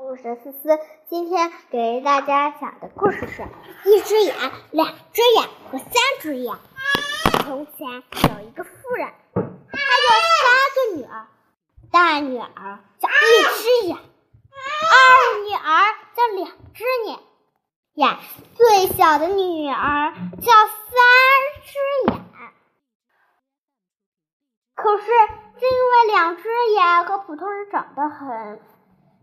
我是思思，今天给大家讲的故事是一只眼、两只眼和三只眼。从前有一个妇人，她有三个女儿，大女儿叫一只眼，二女儿叫两只眼，眼最小的女儿叫三只眼。可是，正因为两只眼和普通人长得很。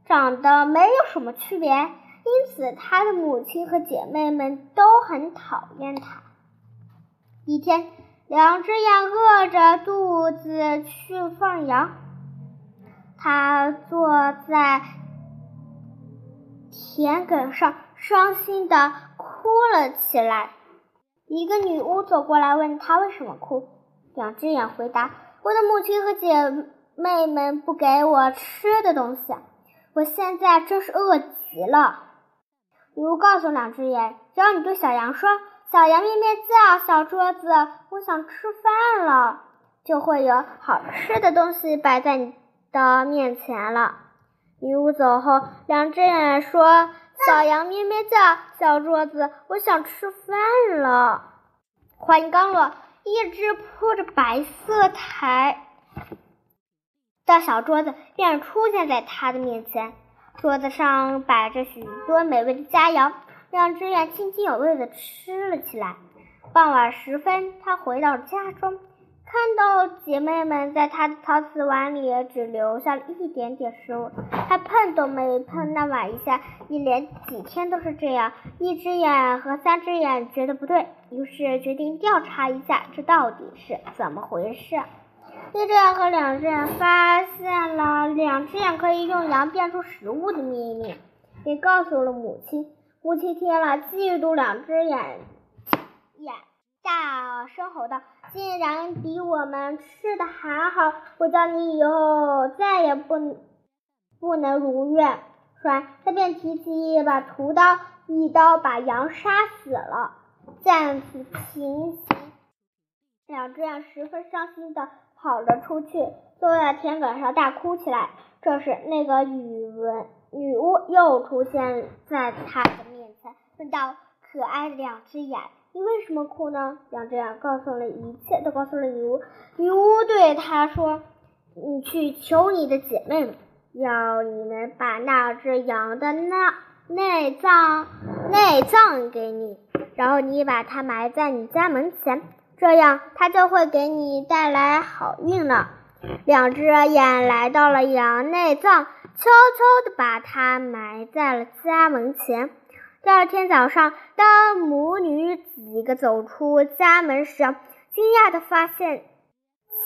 长得没有什么区别，因此他的母亲和姐妹们都很讨厌他。一天，两只眼饿着肚子去放羊，他坐在田埂上，伤心的哭了起来。一个女巫走过来问他为什么哭，两只眼回答：“我的母亲和姐妹们不给我吃的东西。”我现在真是饿极了。女巫告诉两只眼：“只要你对小羊说‘小羊咩咩叫’，小桌子，我想吃饭了’，就会有好吃的东西摆在你的面前了。”女巫走后，两只眼说：“小羊咩咩叫，小桌子，我想吃饭了。”话音刚落，一只铺着白色台。的小桌子便出现在他的面前，桌子上摆着许多美味的佳肴，两只眼津津有味地吃了起来。傍晚时分，他回到家中，看到姐妹们在他的陶瓷碗里只留下了一点点食物，他碰都没碰那碗一下。一连几天都是这样，一只眼和三只眼觉得不对，于是决定调查一下，这到底是怎么回事。一只眼和两只眼发现了两只眼可以用羊变出食物的秘密，也告诉了母亲。母亲听了，嫉妒两只眼，眼大声吼道：“竟然比我们吃的还好！我叫你以后再也不不能如愿。”说完，他便提起一把屠刀，一刀把羊杀死了。见此情形，两只眼十分伤心的。跑了出去，坐在田埂上大哭起来。这时，那个语文女巫又出现在他的面前，问道：“可爱的两只眼，你为什么哭呢？”两只眼告诉了一切，都告诉了女巫。女巫对他说：“你去求你的姐妹们，要你们把那只羊的那内脏内脏给你，然后你把它埋在你家门前。”这样，它就会给你带来好运了。两只眼来到了羊内脏，悄悄地把它埋在了家门前。第二天早上，当母女几个走出家门时，惊讶地发现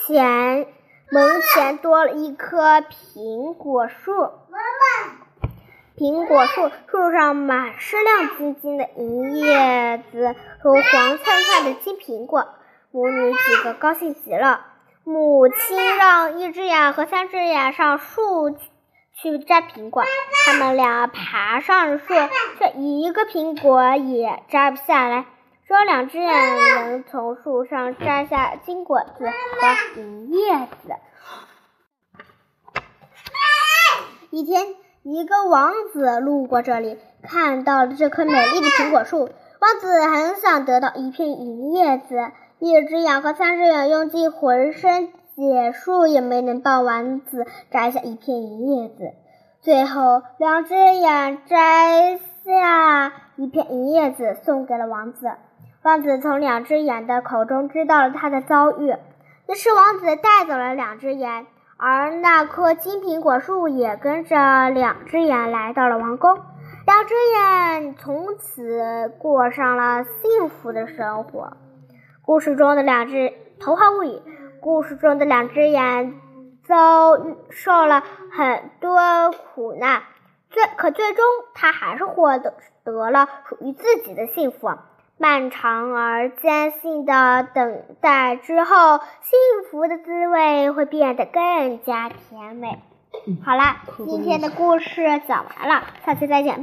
前门前多了一棵苹果树。苹果树树上满是亮晶晶的银叶子和黄灿灿的金苹果。母女几个高兴极了，母亲让一只眼和三只眼上树去摘苹果，他们俩爬上树，却一个苹果也摘不下来。只有两只眼能从树上摘下金果子和银叶子。一天，一个王子路过这里，看到了这棵美丽的苹果树，王子很想得到一片银叶子。一只眼和三只眼用尽浑身解数，也没能帮王子摘下一片银叶子。最后，两只眼摘下一片银叶子，送给了王子。王子从两只眼的口中知道了他的遭遇。于是，王子带走了两只眼，而那棵金苹果树也跟着两只眼来到了王宫。两只眼从此过上了幸福的生活。故事中的两只童话物语，故事中的两只眼遭受了很多苦难，最可最终他还是获得得了属于自己的幸福。漫长而艰辛的等待之后，幸福的滋味会变得更加甜美。好啦，今天的故事讲完了，下期再见。